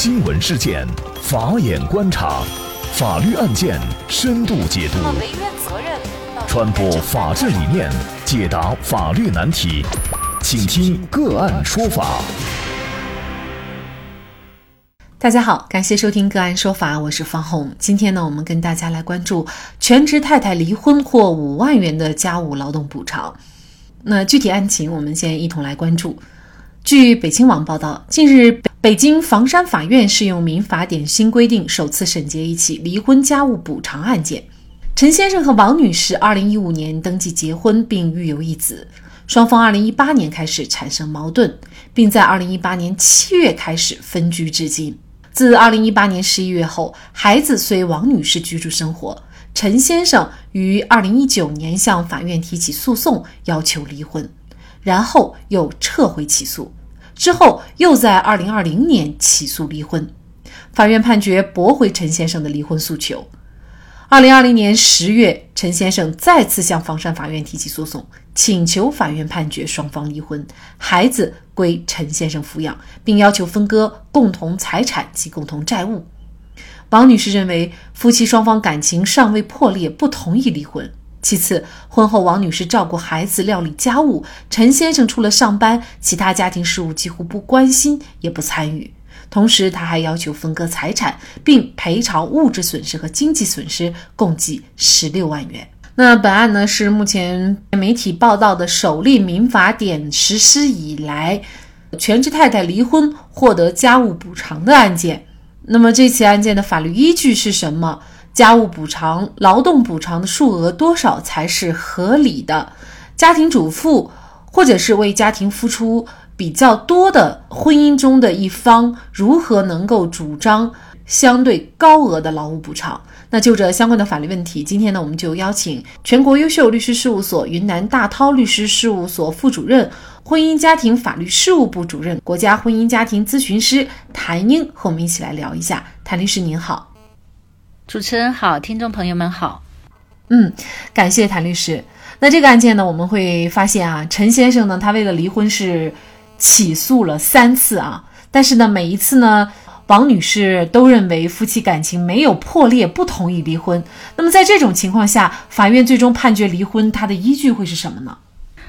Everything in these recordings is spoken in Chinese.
新闻事件，法眼观察，法律案件深度解读，传播法治理念，解答法律难题，请听个案说法。大家好，感谢收听个案说法，我是方红。今天呢，我们跟大家来关注全职太太离婚获五万元的家务劳动补偿。那具体案情，我们先一同来关注。据北青网报道，近日北京房山法院适用民法典新规定，首次审结一起离婚家务补偿案件。陈先生和王女士2015年登记结婚，并育有一子，双方2018年开始产生矛盾，并在2018年7月开始分居至今。自2018年11月后，孩子随王女士居住生活。陈先生于2019年向法院提起诉讼，要求离婚，然后又撤回起诉。之后又在二零二零年起诉离婚，法院判决驳回陈先生的离婚诉求。二零二零年十月，陈先生再次向房山法院提起诉讼，请求法院判决双方离婚，孩子归陈先生抚养，并要求分割共同财产及共同债务。王女士认为夫妻双方感情尚未破裂，不同意离婚。其次，婚后王女士照顾孩子、料理家务，陈先生除了上班，其他家庭事务几乎不关心也不参与。同时，他还要求分割财产，并赔偿物质损失和经济损失，共计十六万元。那本案呢，是目前媒体报道的首例民法典实施以来，全职太太离婚获得家务补偿的案件。那么，这起案件的法律依据是什么？家务补偿、劳动补偿的数额多少才是合理的？家庭主妇或者是为家庭付出比较多的婚姻中的一方，如何能够主张相对高额的劳务补偿？那就这相关的法律问题，今天呢，我们就邀请全国优秀律师事务所云南大韬律师事务所副主任、婚姻家庭法律事务部主任、国家婚姻家庭咨询师谭英和我们一起来聊一下。谭律师您好。主持人好，听众朋友们好。嗯，感谢谭律师。那这个案件呢，我们会发现啊，陈先生呢，他为了离婚是起诉了三次啊，但是呢，每一次呢，王女士都认为夫妻感情没有破裂，不同意离婚。那么在这种情况下，法院最终判决离婚，它的依据会是什么呢？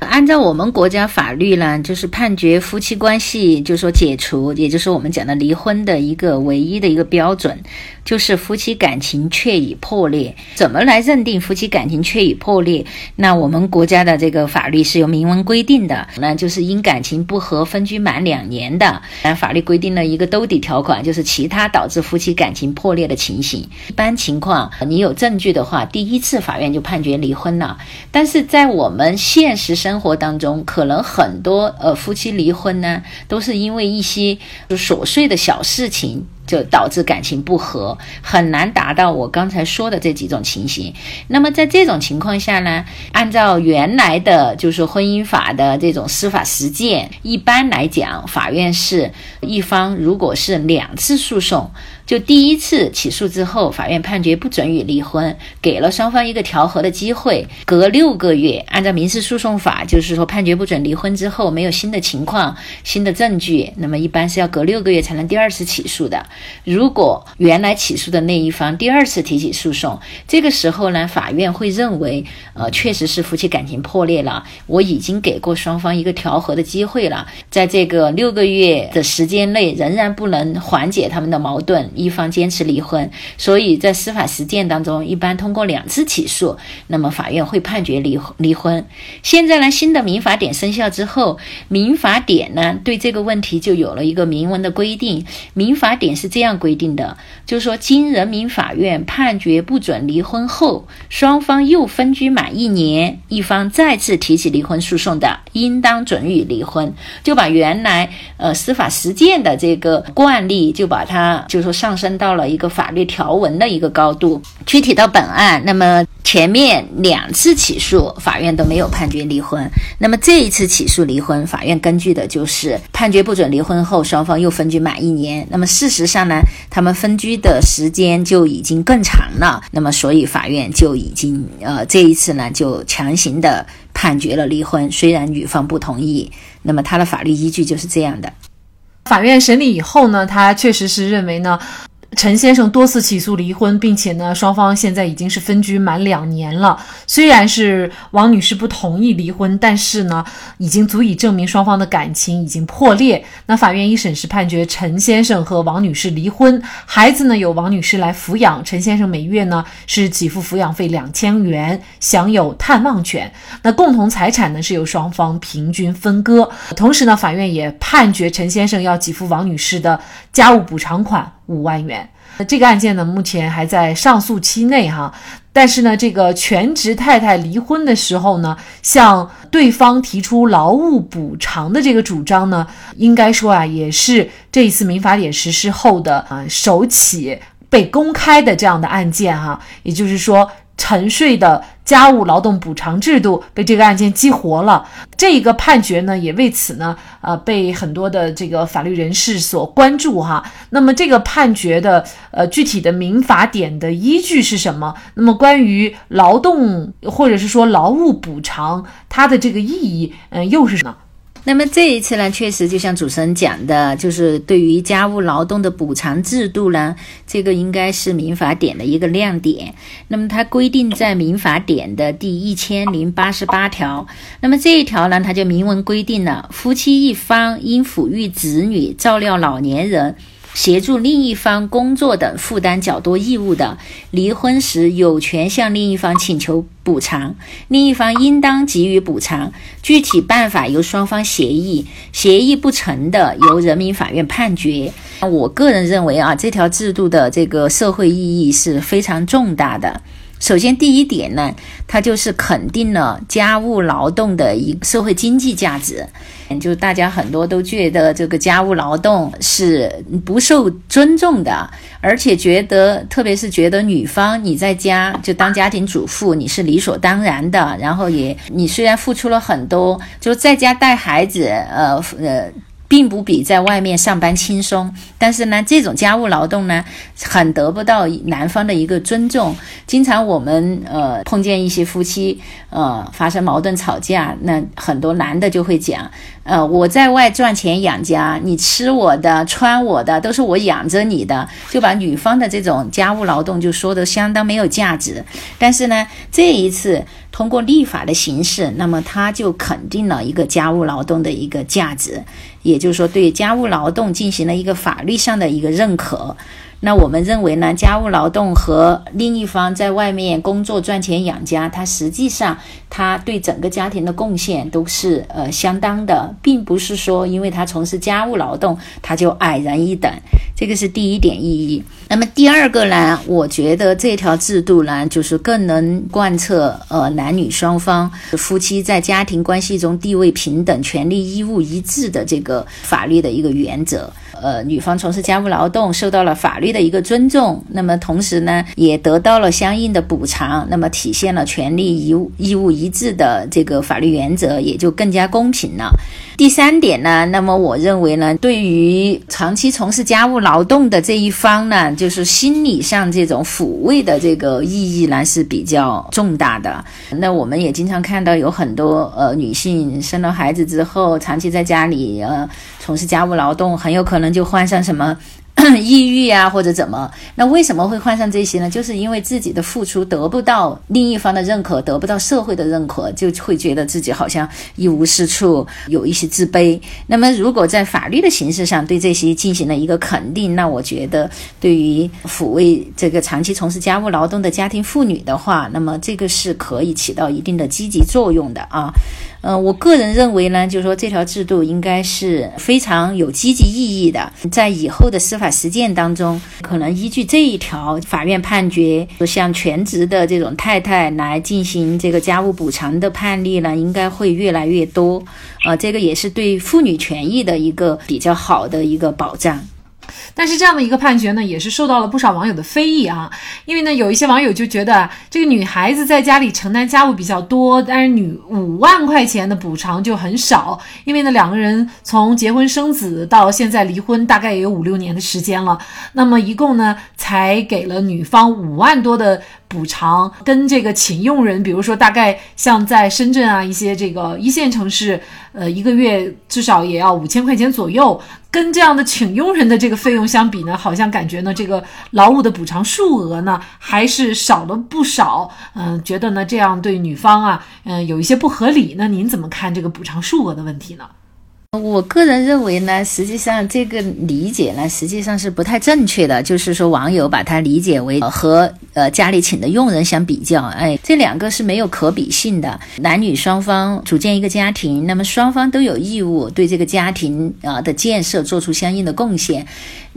按照我们国家法律呢，就是判决夫妻关系，就是说解除，也就是我们讲的离婚的一个唯一的一个标准，就是夫妻感情确已破裂。怎么来认定夫妻感情确已破裂？那我们国家的这个法律是有明文规定的，那就是因感情不和分居满两年的，法律规定了一个兜底条款，就是其他导致夫妻感情破裂的情形。一般情况，你有证据的话，第一次法院就判决离婚了。但是在我们现实生活当中，可能很多呃夫妻离婚呢，都是因为一些琐碎的小事情。就导致感情不和，很难达到我刚才说的这几种情形。那么在这种情况下呢，按照原来的就是婚姻法的这种司法实践，一般来讲，法院是一方如果是两次诉讼，就第一次起诉之后，法院判决不准予离婚，给了双方一个调和的机会，隔六个月，按照民事诉讼法，就是说判决不准离婚之后，没有新的情况、新的证据，那么一般是要隔六个月才能第二次起诉的。如果原来起诉的那一方第二次提起诉讼，这个时候呢，法院会认为，呃，确实是夫妻感情破裂了。我已经给过双方一个调和的机会了，在这个六个月的时间内，仍然不能缓解他们的矛盾，一方坚持离婚。所以在司法实践当中，一般通过两次起诉，那么法院会判决离离婚。现在呢，新的民法典生效之后，民法典呢对这个问题就有了一个明文的规定。民法典是。这样规定的，就是说，经人民法院判决不准离婚后，双方又分居满一年，一方再次提起离婚诉讼的，应当准予离婚。就把原来呃司法实践的这个惯例，就把它就说上上升到了一个法律条文的一个高度。具体到本案，那么前面两次起诉，法院都没有判决离婚，那么这一次起诉离婚，法院根据的就是判决不准离婚后，双方又分居满一年。那么事实上，呢，他们分居的时间就已经更长了，那么所以法院就已经呃这一次呢就强行的判决了离婚，虽然女方不同意，那么他的法律依据就是这样的。法院审理以后呢，他确实是认为呢。陈先生多次起诉离婚，并且呢，双方现在已经是分居满两年了。虽然是王女士不同意离婚，但是呢，已经足以证明双方的感情已经破裂。那法院一审是判决陈先生和王女士离婚，孩子呢由王女士来抚养，陈先生每月呢是给付抚养费两千元，享有探望权。那共同财产呢是由双方平均分割。同时呢，法院也判决陈先生要给付王女士的家务补偿款。五万元。那这个案件呢，目前还在上诉期内哈。但是呢，这个全职太太离婚的时候呢，向对方提出劳务补偿的这个主张呢，应该说啊，也是这一次民法典实施后的啊首起被公开的这样的案件哈。也就是说。沉睡的家务劳动补偿制度被这个案件激活了，这个判决呢也为此呢，呃，被很多的这个法律人士所关注哈。那么这个判决的呃具体的民法典的依据是什么？那么关于劳动或者是说劳务补偿它的这个意义，嗯，又是什么？那么这一次呢，确实就像主持人讲的，就是对于家务劳动的补偿制度呢，这个应该是民法典的一个亮点。那么它规定在民法典的第一千零八十八条，那么这一条呢，它就明文规定了，夫妻一方因抚育子女、照料老年人。协助另一方工作等负担较多义务的，离婚时有权向另一方请求补偿，另一方应当给予补偿。具体办法由双方协议，协议不成的由人民法院判决。我个人认为啊，这条制度的这个社会意义是非常重大的。首先，第一点呢，它就是肯定了家务劳动的一社会经济价值。就大家很多都觉得这个家务劳动是不受尊重的，而且觉得，特别是觉得女方你在家就当家庭主妇，你是理所当然的。然后也你虽然付出了很多，就在家带孩子，呃呃。并不比在外面上班轻松，但是呢，这种家务劳动呢，很得不到男方的一个尊重。经常我们呃碰见一些夫妻呃发生矛盾吵架，那很多男的就会讲，呃我在外赚钱养家，你吃我的穿我的都是我养着你的，就把女方的这种家务劳动就说的相当没有价值。但是呢，这一次。通过立法的形式，那么它就肯定了一个家务劳动的一个价值，也就是说，对家务劳动进行了一个法律上的一个认可。那我们认为呢，家务劳动和另一方在外面工作赚钱养家，他实际上他对整个家庭的贡献都是呃相当的，并不是说因为他从事家务劳动他就矮人一等，这个是第一点意义。那么第二个呢，我觉得这条制度呢，就是更能贯彻呃男女双方夫妻在家庭关系中地位平等、权利义务一致的这个法律的一个原则。呃，女方从事家务劳动受到了法律的一个尊重，那么同时呢，也得到了相应的补偿，那么体现了权利义务义务一致的这个法律原则，也就更加公平了。第三点呢，那么我认为呢，对于长期从事家务劳动的这一方呢，就是心理上这种抚慰的这个意义呢是比较重大的。那我们也经常看到有很多呃女性生了孩子之后，长期在家里呃从事家务劳动，很有可能就患上什么。抑郁啊，或者怎么？那为什么会患上这些呢？就是因为自己的付出得不到另一方的认可，得不到社会的认可，就会觉得自己好像一无是处，有一些自卑。那么，如果在法律的形式上对这些进行了一个肯定，那我觉得对于抚慰这个长期从事家务劳动的家庭妇女的话，那么这个是可以起到一定的积极作用的啊。嗯，我个人认为呢，就是说这条制度应该是非常有积极意义的，在以后的司法实践当中，可能依据这一条法院判决，向全职的这种太太来进行这个家务补偿的判例呢，应该会越来越多。啊，这个也是对妇女权益的一个比较好的一个保障。但是这样的一个判决呢，也是受到了不少网友的非议啊。因为呢，有一些网友就觉得这个女孩子在家里承担家务比较多，但是女五万块钱的补偿就很少。因为呢，两个人从结婚生子到现在离婚，大概也有五六年的时间了。那么一共呢，才给了女方五万多的补偿跟这个请佣人，比如说大概像在深圳啊一些这个一线城市，呃，一个月至少也要五千块钱左右，跟这样的请佣人的这个费用相比呢，好像感觉呢这个劳务的补偿数额呢还是少了不少。嗯，觉得呢这样对女方啊，嗯，有一些不合理。那您怎么看这个补偿数额的问题呢？我个人认为呢，实际上这个理解呢，实际上是不太正确的。就是说，网友把它理解为和呃家里请的佣人相比较，哎，这两个是没有可比性的。男女双方组建一个家庭，那么双方都有义务对这个家庭啊的建设做出相应的贡献。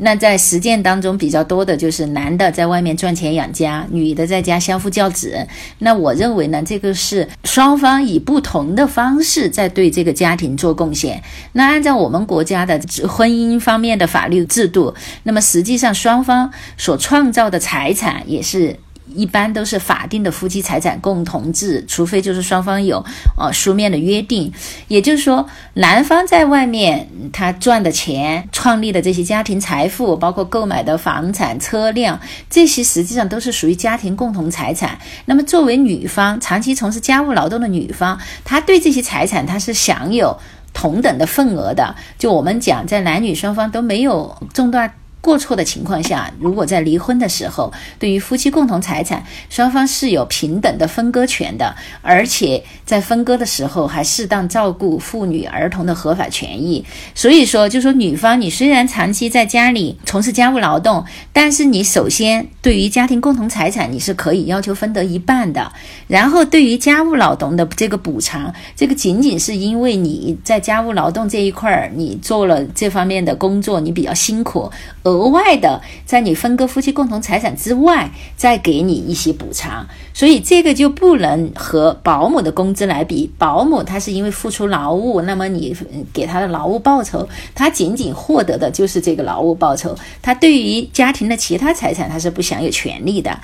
那在实践当中比较多的就是男的在外面赚钱养家，女的在家相夫教子。那我认为呢，这个是双方以不同的方式在对这个家庭做贡献。那按照我们国家的婚姻方面的法律制度，那么实际上双方所创造的财产也是。一般都是法定的夫妻财产共同制，除非就是双方有呃书面的约定。也就是说，男方在外面他赚的钱、创立的这些家庭财富，包括购买的房产、车辆，这些实际上都是属于家庭共同财产。那么作为女方长期从事家务劳动的女方，她对这些财产她是享有同等的份额的。就我们讲，在男女双方都没有重大。过错的情况下，如果在离婚的时候，对于夫妻共同财产，双方是有平等的分割权的，而且在分割的时候还适当照顾妇女儿童的合法权益。所以说，就说女方，你虽然长期在家里从事家务劳动，但是你首先对于家庭共同财产，你是可以要求分得一半的。然后对于家务劳动的这个补偿，这个仅仅是因为你在家务劳动这一块儿，你做了这方面的工作，你比较辛苦。额外的，在你分割夫妻共同财产之外，再给你一些补偿，所以这个就不能和保姆的工资来比。保姆他是因为付出劳务，那么你给他的劳务报酬，他仅仅获得的就是这个劳务报酬，他对于家庭的其他财产他是不享有权利的。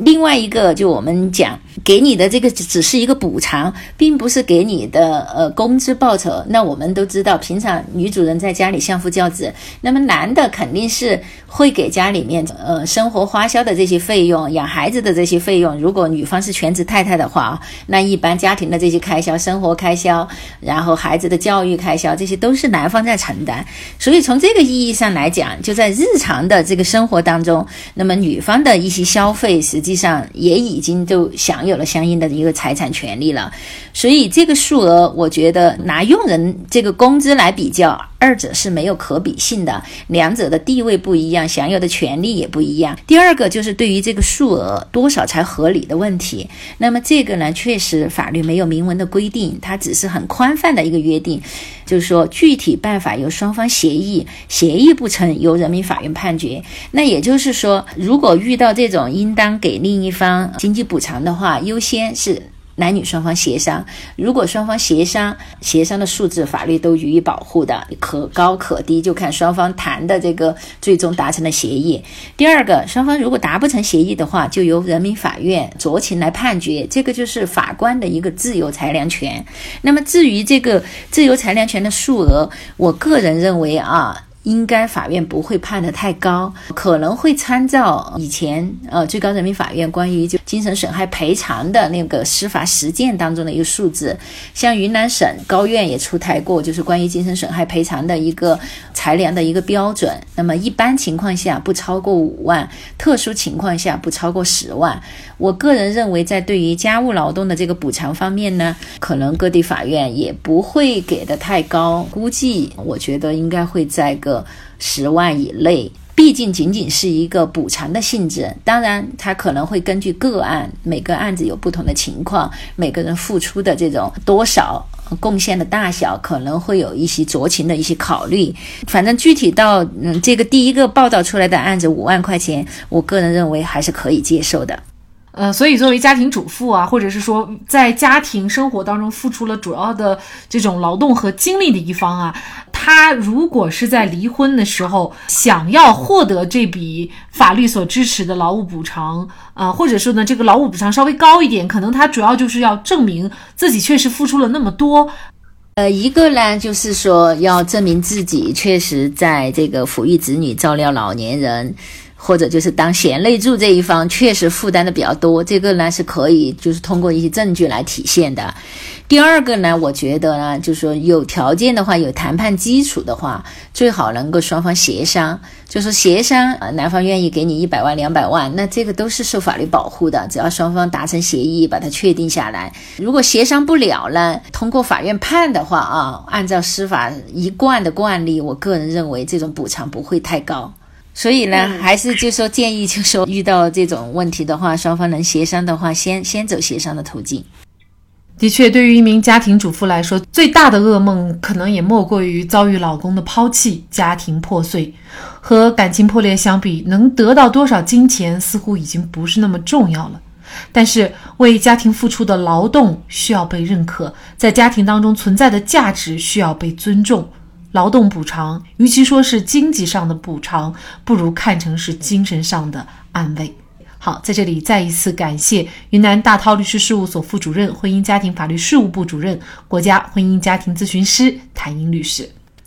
另外一个，就我们讲，给你的这个只是一个补偿，并不是给你的呃工资报酬。那我们都知道，平常女主人在家里相夫教子，那么男的肯定是。是会给家里面呃生活花销的这些费用，养孩子的这些费用。如果女方是全职太太的话那一般家庭的这些开销、生活开销，然后孩子的教育开销，这些都是男方在承担。所以从这个意义上来讲，就在日常的这个生活当中，那么女方的一些消费，实际上也已经都享有了相应的一个财产权利了。所以这个数额，我觉得拿佣人这个工资来比较。二者是没有可比性的，两者的地位不一样，享有的权利也不一样。第二个就是对于这个数额多少才合理的问题，那么这个呢，确实法律没有明文的规定，它只是很宽泛的一个约定，就是说具体办法由双方协议，协议不成由人民法院判决。那也就是说，如果遇到这种应当给另一方经济补偿的话，优先是。男女双方协商，如果双方协商，协商的数字法律都予以保护的，可高可低，就看双方谈的这个最终达成的协议。第二个，双方如果达不成协议的话，就由人民法院酌情来判决，这个就是法官的一个自由裁量权。那么至于这个自由裁量权的数额，我个人认为啊。应该法院不会判得太高，可能会参照以前呃最高人民法院关于就精神损害赔偿的那个司法实践当中的一个数字，像云南省高院也出台过，就是关于精神损害赔偿的一个裁量的一个标准。那么一般情况下不超过五万，特殊情况下不超过十万。我个人认为，在对于家务劳动的这个补偿方面呢，可能各地法院也不会给的太高，估计我觉得应该会在个。十万以内，毕竟仅仅是一个补偿的性质。当然，它可能会根据个案，每个案子有不同的情况，每个人付出的这种多少贡献的大小，可能会有一些酌情的一些考虑。反正具体到嗯，这个第一个报道出来的案子五万块钱，我个人认为还是可以接受的。呃，所以作为家庭主妇啊，或者是说在家庭生活当中付出了主要的这种劳动和精力的一方啊，他如果是在离婚的时候想要获得这笔法律所支持的劳务补偿啊，或者说呢这个劳务补偿稍微高一点，可能他主要就是要证明自己确实付出了那么多。呃，一个呢就是说要证明自己确实在这个抚育子女、照料老年人。或者就是当贤内助这一方确实负担的比较多，这个呢是可以就是通过一些证据来体现的。第二个呢，我觉得呢，就是说有条件的话，有谈判基础的话，最好能够双方协商，就是协商啊，男方愿意给你一百万、两百万，那这个都是受法律保护的，只要双方达成协议，把它确定下来。如果协商不了呢，通过法院判的话啊，按照司法一贯的惯例，我个人认为这种补偿不会太高。所以呢，还是就说建议，就说遇到这种问题的话，双方能协商的话，先先走协商的途径。的确，对于一名家庭主妇来说，最大的噩梦可能也莫过于遭遇老公的抛弃，家庭破碎。和感情破裂相比，能得到多少金钱似乎已经不是那么重要了。但是，为家庭付出的劳动需要被认可，在家庭当中存在的价值需要被尊重。劳动补偿，与其说是经济上的补偿，不如看成是精神上的安慰。好，在这里再一次感谢云南大韬律师事务所副主任、婚姻家庭法律事务部主任、国家婚姻家庭咨询师谭英律师。